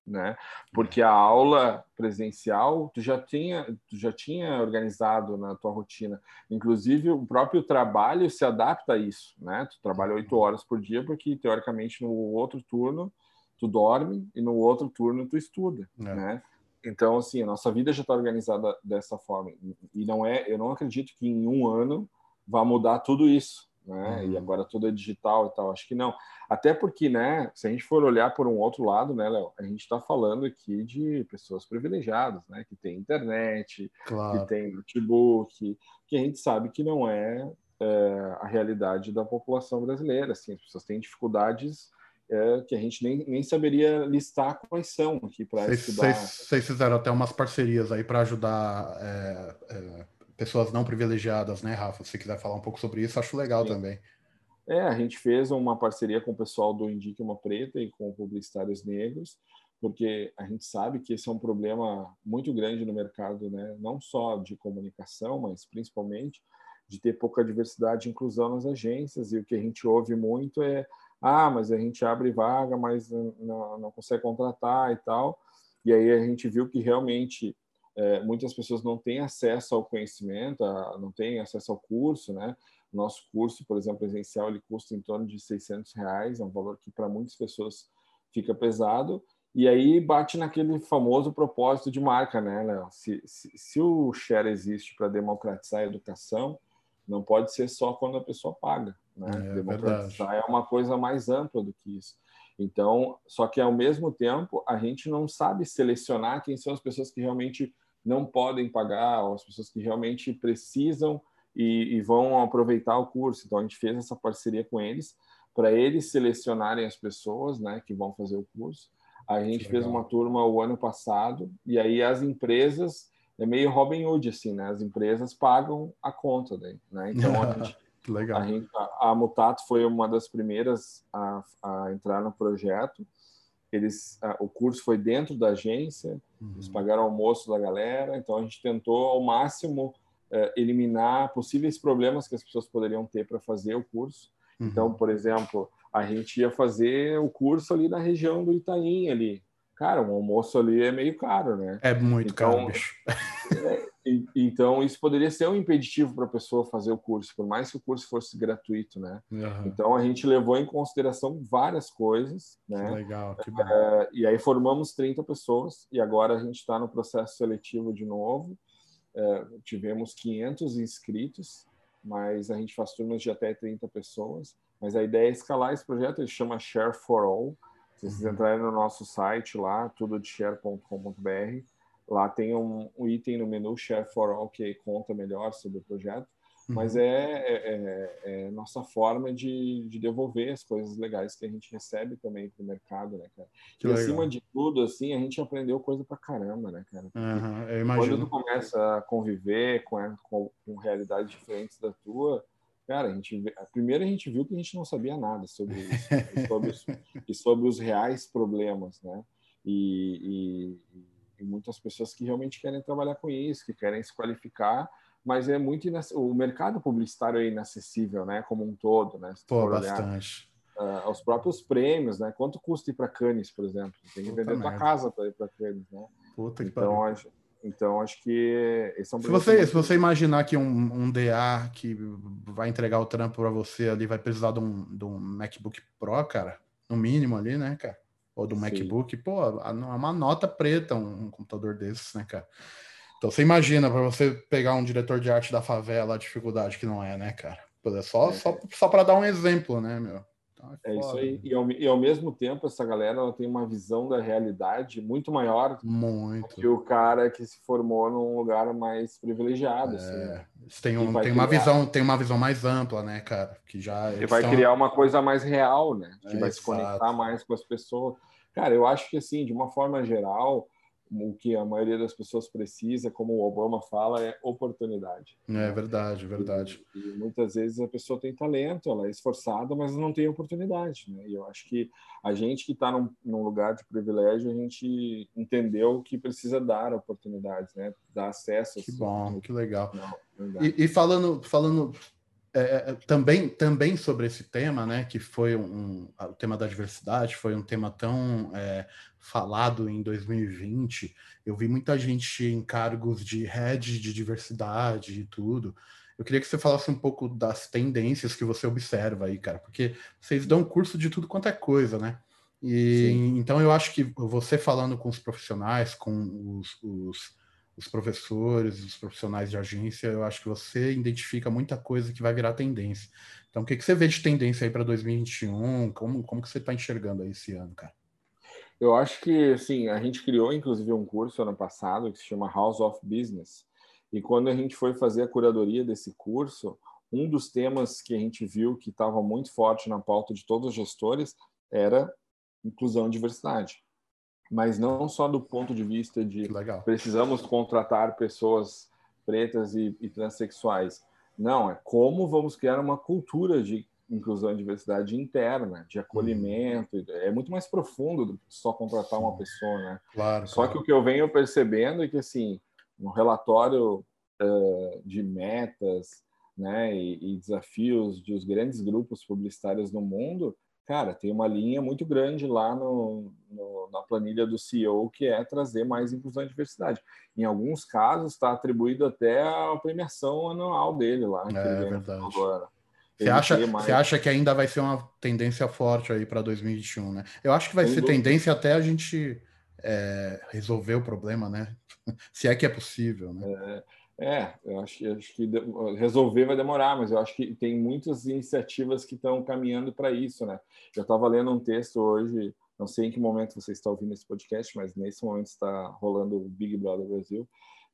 né? Porque a aula presencial tu já tinha, tu já tinha organizado na tua rotina. Inclusive o próprio trabalho se adapta a isso, né? Tu trabalha oito horas por dia porque teoricamente no outro turno tu dorme e no outro turno tu estuda, é. né? Então assim a nossa vida já está organizada dessa forma e não é, eu não acredito que em um ano vá mudar tudo isso né? Uhum. E agora tudo é digital e tal. Acho que não. Até porque, né? Se a gente for olhar por um outro lado, né, Léo? A gente está falando aqui de pessoas privilegiadas, né? Que tem internet, claro. que tem notebook, que a gente sabe que não é, é, a realidade da população brasileira. Assim, as pessoas têm dificuldades é, que a gente nem, nem saberia listar quais são aqui para estudar. Vocês fizeram até umas parcerias aí para ajudar é, é pessoas não privilegiadas, né, Rafa? Se quiser falar um pouco sobre isso, acho legal Sim. também. É, a gente fez uma parceria com o pessoal do Indique uma Preta e com publicitários negros, porque a gente sabe que esse é um problema muito grande no mercado, né? não só de comunicação, mas principalmente de ter pouca diversidade e inclusão nas agências. E o que a gente ouve muito é: ah, mas a gente abre vaga, mas não, não consegue contratar e tal. E aí a gente viu que realmente é, muitas pessoas não têm acesso ao conhecimento, a, não têm acesso ao curso, né? Nosso curso, por exemplo, presencial, ele custa em torno de 600 reais, é um valor que para muitas pessoas fica pesado. E aí bate naquele famoso propósito de marca, né, Léo? Se, se, se o share existe para democratizar a educação, não pode ser só quando a pessoa paga, né? É, democratizar verdade. é uma coisa mais ampla do que isso. Então, só que ao mesmo tempo, a gente não sabe selecionar quem são as pessoas que realmente não podem pagar, ou as pessoas que realmente precisam e, e vão aproveitar o curso. Então, a gente fez essa parceria com eles para eles selecionarem as pessoas né, que vão fazer o curso. A gente fez uma turma o ano passado, e aí as empresas, é meio Robin Hood, assim, né? As empresas pagam a conta daí, né? Então, a gente, Legal. a, gente, a, a Mutato foi uma das primeiras a, a entrar no projeto. Eles, o curso foi dentro da agência, Uhum. eles pagaram o almoço da galera, então a gente tentou ao máximo eh, eliminar possíveis problemas que as pessoas poderiam ter para fazer o curso. Uhum. Então, por exemplo, a gente ia fazer o curso ali na região do Itaim ali. Cara, um almoço ali é meio caro, né? É muito Então, caro, bicho. E- então, isso poderia ser um impeditivo para a pessoa fazer o curso, por mais que o curso fosse gratuito, né? Uhum. Então, a gente levou em consideração várias coisas, Que né? legal, que bom. É, e aí formamos 30 pessoas e agora a gente está no processo seletivo de novo. É, tivemos 500 inscritos, mas a gente faz turmas de até 30 pessoas. Mas a ideia é escalar esse projeto, ele chama Share for All. Se vocês Uhum. entrarem no nosso site lá, tudodeshare.com.br, lá tem um, um item no menu Share for All que conta melhor sobre o projeto. Mas Uhum. é, é, é- é nossa forma de, de devolver as coisas legais que a gente recebe também para o mercado, né, cara? Que e legal. acima de tudo, assim, a gente aprendeu coisa pra caramba, né, cara? Uhum, Quando tu começa a conviver com, a- com, com realidades diferentes da tua, cara, a gente primeiro a gente viu que a gente não sabia nada sobre isso né? e, sobre os, e sobre os reais problemas, né? E, e- e muitas pessoas que realmente querem trabalhar com isso, que querem se qualificar, mas é muito inac- o mercado publicitário é inacessível, né? Como um todo, né? Pô, olhar, bastante. ah, aos próprios prêmios, né? Quanto custa ir para Cannes, por exemplo? Tem que Puta vender tua casa para ir para Cannes, né? Puta que Então pariu. acho, então acho que esse é um Se você, se você imaginar que um, um DA que vai entregar o trampo para você ali vai precisar de um, de um MacBook Pro, cara, no mínimo ali, né, cara? Ou do Sim. MacBook, pô, é uma nota preta um, um computador desses, né, cara? Então você imagina para você pegar um diretor de arte da favela a dificuldade que não é, né, cara? É só, É. só, só para dar um exemplo, né, meu? Então É isso foda, aí. E ao, e ao mesmo tempo, essa galera ela tem uma visão da realidade muito maior que Muito. o cara que se formou num lugar mais privilegiado. assim, É, né? tem, um, tem, uma visão, tem uma visão mais ampla, né, cara? Que já E eles vai criar uma coisa mais real, né? Que É, vai se exato. conectar mais com as pessoas. Cara, eu acho que, assim, de uma forma geral, o que a maioria das pessoas precisa, como o Obama fala, é oportunidade. É verdade, verdade. E, e muitas vezes a pessoa tem talento, ela é esforçada, mas não tem oportunidade, né? E eu acho que a gente que está num, num lugar de privilégio, a gente entendeu que precisa dar oportunidades, né? Dar acesso. Que assim, bom, que legal. Não. E, e falando, falando é, é, também, também sobre esse tema, né, que foi um, o tema da diversidade, foi um tema tão é, falado em 2020. Eu vi muita gente em cargos de head de diversidade e tudo. Eu queria que você falasse um pouco das tendências que você observa aí, cara, porque vocês dão curso de tudo quanto é coisa, né? E Sim. então eu acho que você falando com os profissionais, com os, os os professores, os profissionais de agência, eu acho que você identifica muita coisa que vai virar tendência. Então, o que, que você vê de tendência aí para 2021? Como, como que você está enxergando aí esse ano, cara? Eu acho que, assim, a gente criou, inclusive, um curso ano passado que se chama House of Business. E quando a gente foi fazer a curadoria desse curso, um dos temas que a gente viu que estava muito forte na pauta de todos os gestores era inclusão e diversidade. Mas não só do ponto de vista de legal. precisamos contratar pessoas pretas e, e transexuais. Não, é como vamos criar uma cultura de inclusão e diversidade interna, de acolhimento. É muito mais profundo do que só contratar uma pessoa, né? Claro. Só que o que eu venho percebendo é que, assim, no relatório uh, de metas né, e, e desafios dos grandes grupos publicitários no mundo, cara, tem uma linha muito grande lá no, no, na planilha do CEO que é trazer mais inclusão e diversidade. Em alguns casos, está atribuído até a premiação anual dele lá. É verdade. Você acha, mais... você acha que ainda vai ser uma tendência forte aí para 2021, né? Eu acho que vai Sem ser dúvida. tendência até a gente é, resolver o problema, né? Se é que é possível, né? É, é eu acho, acho que resolver vai demorar, mas eu acho que tem muitas iniciativas que estão caminhando para isso, né? Eu estava lendo um texto hoje, não sei em que momento você está ouvindo esse podcast, mas nesse momento está rolando o Big Brother Brasil,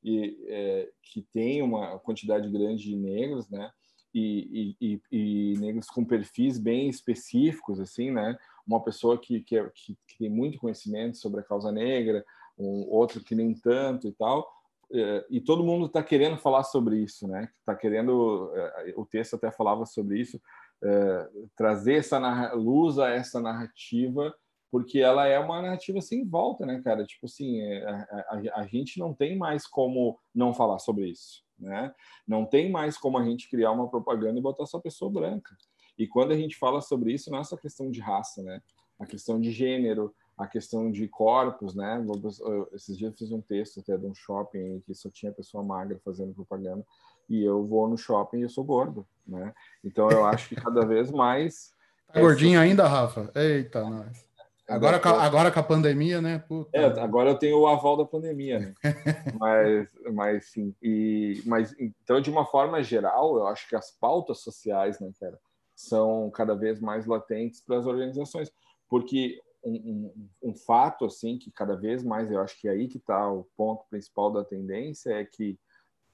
e é, que tem uma quantidade grande de negros, né? E, e, e, e, negros com perfis bem específicos, assim, né? Uma pessoa que, que, é, que, que, tem muito conhecimento sobre a causa negra, um outro que nem tanto e tal. É, e todo mundo está querendo falar sobre isso, né? Está querendo, é, o texto até falava sobre isso, é, trazer essa luz a essa narrativa porque ela é uma narrativa sem volta, né, cara? Tipo assim, a, a, a, gente não tem mais como não falar sobre isso né? Não tem mais como a gente criar uma propaganda e botar só pessoa branca. E quando a gente fala sobre isso, não é só questão de raça, né? A questão de gênero, a questão de corpos, né? Esses dias eu fiz um texto até de um shopping que só tinha pessoa magra fazendo propaganda e eu vou no shopping e eu sou gordo, né? Então eu acho que cada vez mais Tá gordinho ainda, Rafa? Eita, nós. Agora, com, agora com a pandemia, né? É, agora eu tenho o aval da pandemia, né? mas, mas sim. E, mas então, de uma forma geral, eu acho que as pautas sociais, né, cara, são cada vez mais latentes para as organizações, porque um, um, fato assim que cada vez mais eu acho que é aí que está o ponto principal da tendência é que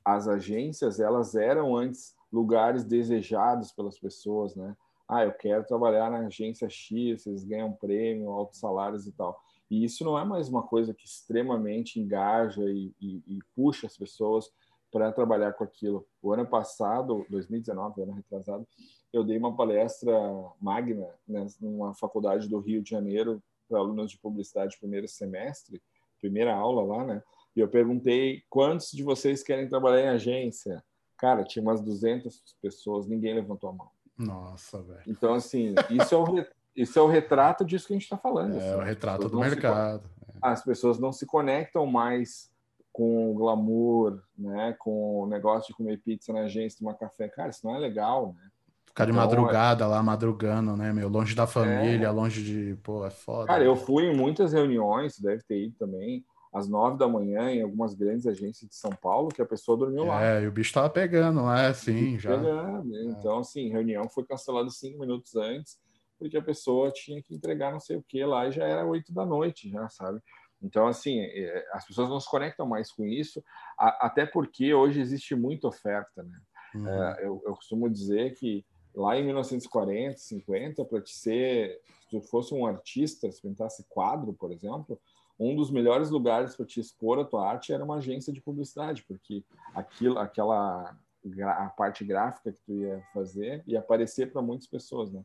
as agências elas eram antes lugares desejados pelas pessoas, né? ah, eu quero trabalhar na agência X, eles ganham prêmio, altos salários e tal. E isso não é mais uma coisa que extremamente engaja e, e, e puxa as pessoas para trabalhar com aquilo. O ano passado, 2019, ano retrasado, eu dei uma palestra magna né, numa faculdade do Rio de Janeiro para alunos de publicidade primeiro semestre, primeira aula lá, né? E eu perguntei quantos de vocês querem trabalhar em agência. Cara, tinha umas 200 pessoas, ninguém levantou a mão. Nossa, velho. Então, assim, isso é o, isso é o retrato disso que a gente está falando. É assim. o retrato do mercado. Se... As pessoas não se conectam mais com glamour, né? Com o negócio de comer pizza na agência, tomar café. Cara, isso não é legal, né? Ficar de então, madrugada é... lá, madrugando, né, meu? Longe da família, é... longe de. Pô, é foda. Cara, eu fui em muitas reuniões, deve ter ido também às nove da manhã em algumas grandes agências de São Paulo que a pessoa dormiu lá. É, e o bicho tava pegando lá, assim, já. Pegando. É. Então, assim, reunião foi cancelada cinco minutos antes, porque a pessoa tinha que entregar não sei o que lá e já era oito da noite, já, sabe? Então, assim, é, as pessoas não se conectam mais com isso, até porque hoje existe muita oferta, né? Uhum. É, eu, eu costumo dizer que lá em 1940, 50, para te ser, se tu fosse um artista, se pintasse quadro, por exemplo, um dos melhores lugares para te expor a tua arte era uma agência de publicidade, porque aquilo, aquela a parte gráfica que tu ia fazer ia aparecer para muitas pessoas, né?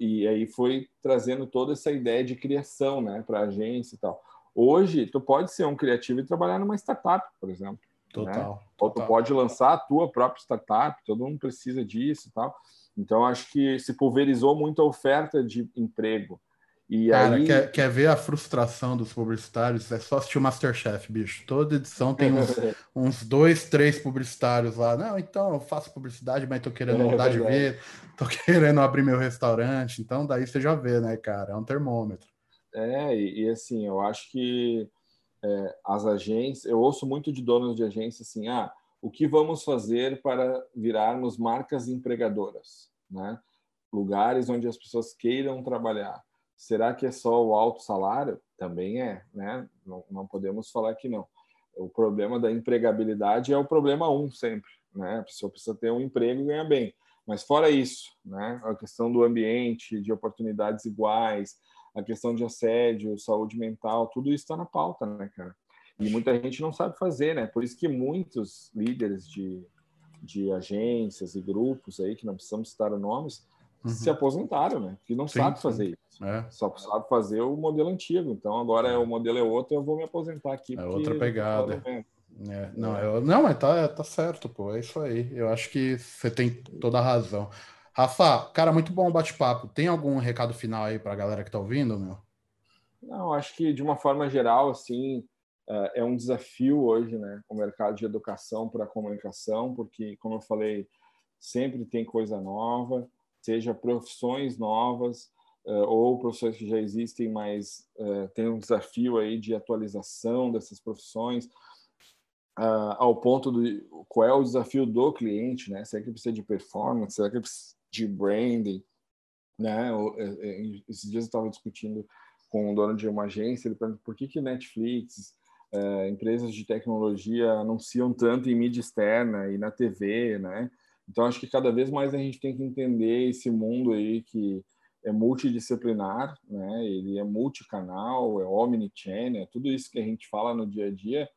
E aí foi trazendo toda essa ideia de criação, né, para a agência e tal. Hoje, tu pode ser um criativo e trabalhar numa startup, por exemplo. Total. Né? total. Ou tu pode lançar a tua própria startup, todo mundo precisa disso e tal. Então, acho que se pulverizou muito a oferta de emprego. E Cara, aí... quer, quer ver a frustração dos publicitários? É só assistir o Masterchef, bicho. Toda edição tem uns, uns dois, três publicitários lá. Não, então eu faço publicidade, mas tô querendo é, mudar de ver, tô querendo abrir meu restaurante. Então daí você já vê, né, cara? É um termômetro. É, e, e assim, eu acho que é, as agências, eu ouço muito de donos de agência assim, ah, o que vamos fazer para virarmos marcas empregadoras, né? Lugares onde as pessoas queiram trabalhar. Será que é só o alto salário? Também é, né? Não, não podemos falar que não. O problema da empregabilidade é o problema um sempre, né? A pessoa precisa ter um emprego e ganhar bem. Mas fora isso, né? A questão do ambiente, de oportunidades iguais, a questão de assédio, saúde mental, tudo isso está na pauta, né, cara? E muita gente não sabe fazer, né? Por isso que muitos líderes de, de agências e grupos aí, que não precisamos citar nomes, uhum. se aposentaram, né? Que não sim, sabe fazer sim. isso. É. Só sabe fazer o modelo antigo. Então agora é. o modelo é outro, eu vou me aposentar aqui. É outra pegada. É, não, eu, não, mas tá, tá certo, pô. É isso aí. Eu acho que você tem toda a razão. Rafa, cara, muito bom o bate-papo. Tem algum recado final aí para a galera que está ouvindo, meu? Não, acho que de uma forma geral, assim, é, é um desafio hoje, né, o mercado de educação para a comunicação, porque, como eu falei, sempre tem coisa nova, seja profissões novas é, ou profissões que já existem, mas é, tem um desafio aí de atualização dessas profissões, ao ponto do qual é o desafio do cliente, né? Será que precisa de performance? Será que precisa de branding, né? Esses dias eu estava discutindo com o dono de uma agência, ele perguntou por que que Netflix, é, empresas de tecnologia anunciam tanto em mídia externa e na TV, né? Então acho que cada vez mais a gente tem que entender esse mundo aí que é multidisciplinar, né? Ele é multicanal, é omnichannel, é tudo isso que a gente fala no dia a dia.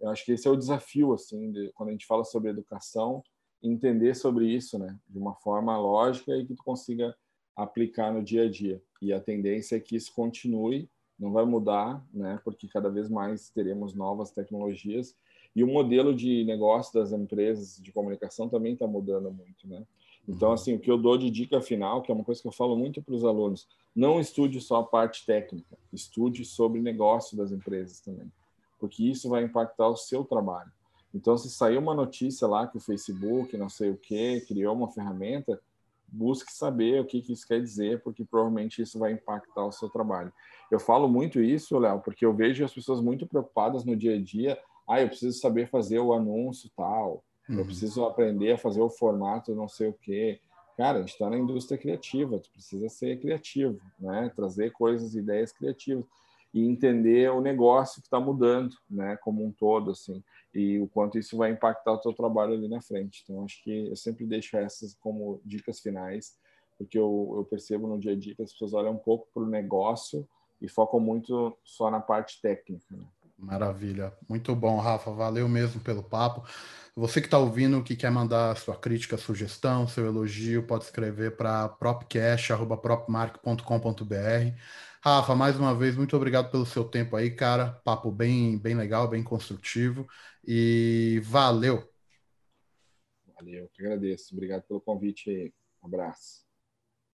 Eu acho que esse é o desafio assim, de, quando a gente fala sobre educação, entender sobre isso, né, de uma forma lógica e que tu consiga aplicar no dia a dia. E a tendência é que isso continue, não vai mudar, né, porque cada vez mais teremos novas tecnologias e o modelo de negócio das empresas de comunicação também está mudando muito, né? Então, assim, o que eu dou de dica final, que é uma coisa que eu falo muito para os alunos, não estude só a parte técnica, estude sobre negócio das empresas também, porque isso vai impactar o seu trabalho. Então, se saiu uma notícia lá que o Facebook, não sei o que, criou uma ferramenta, busque saber o que, que isso quer dizer, porque provavelmente isso vai impactar o seu trabalho. Eu falo muito isso, Léo, porque eu vejo as pessoas muito preocupadas no dia a dia. Ah, eu preciso saber fazer o anúncio tal, uhum. eu preciso aprender a fazer o formato não sei o quê. Cara, a gente está na indústria criativa, tu precisa ser criativo, né? Trazer coisas, ideias criativas e entender o negócio que está mudando, né, como um todo, assim, e o quanto isso vai impactar o teu trabalho ali na frente. Então, acho que eu sempre deixo essas como dicas finais, porque eu, eu percebo no dia a dia que as pessoas olham um pouco para o negócio e focam muito só na parte técnica. Né? Maravilha, muito bom, Rafa. Valeu mesmo pelo papo. Você que está ouvindo, que quer mandar sua crítica, sugestão, seu elogio, pode escrever para propcash.propmark.com.br. Rafa, mais uma vez, muito obrigado pelo seu tempo aí, cara. Papo bem, bem legal, bem construtivo. E valeu. Valeu, eu que agradeço. Obrigado pelo convite. Um abraço.